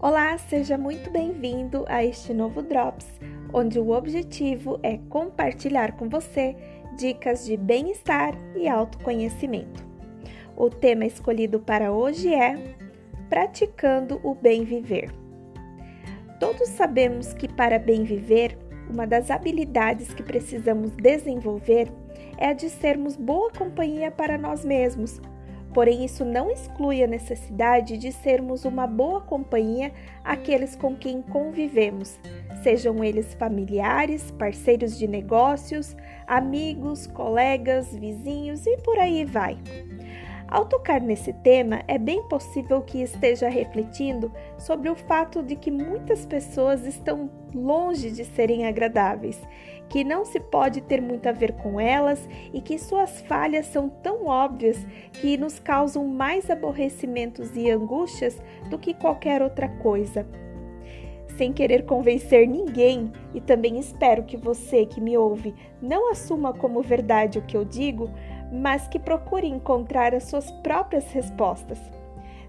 Olá, seja muito bem-vindo a este novo Drops, onde o objetivo é compartilhar com você dicas de bem-estar e autoconhecimento. O tema escolhido para hoje é Praticando o Bem Viver. Todos sabemos que para bem viver, uma das habilidades que precisamos desenvolver é a de sermos boa companhia para nós mesmos Porém, isso não exclui a necessidade de sermos uma boa companhia àqueles com quem convivemos, sejam eles familiares, parceiros de negócios, amigos, colegas, vizinhos e por aí vai. Ao tocar nesse tema, é bem possível que esteja refletindo sobre o fato de que muitas pessoas estão longe de serem agradáveis, que não se pode ter muito a ver com elas e que suas falhas são tão óbvias que nos causam mais aborrecimentos e angústias do que qualquer outra coisa. Sem querer convencer ninguém, e também espero que você que me ouve não assuma como verdade o que eu digo, mas que procure encontrar as suas próprias respostas.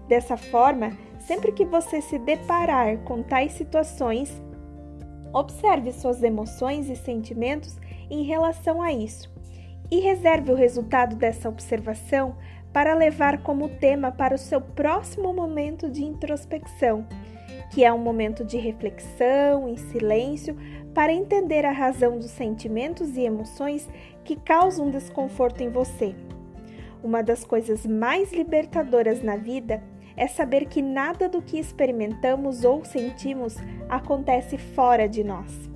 Dessa forma, sempre que você se deparar com tais situações, observe suas emoções e sentimentos em relação a isso e reserve o resultado dessa observação para levar como tema para o seu próximo momento de introspecção, que é um momento de reflexão em silêncio para entender a razão dos sentimentos e emoções que causam desconforto em você. Uma das coisas mais libertadoras na vida é saber que nada do que experimentamos ou sentimos acontece fora de nós.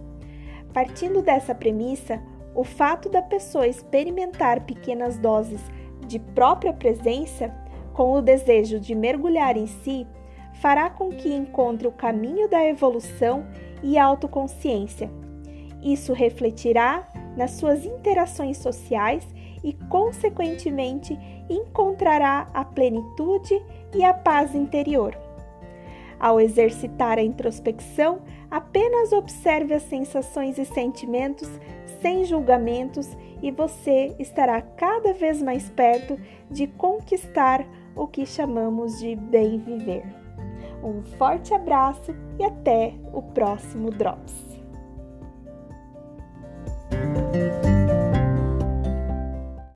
Partindo dessa premissa, o fato da pessoa experimentar pequenas doses de própria presença, com o desejo de mergulhar em si, fará com que encontre o caminho da evolução e autoconsciência. Isso refletirá nas suas interações sociais e, consequentemente, encontrará a plenitude e a paz interior. Ao exercitar a introspecção, apenas observe as sensações e sentimentos sem julgamentos e você estará cada vez mais perto de conquistar o que chamamos de bem viver. Um forte abraço e até o próximo Drops!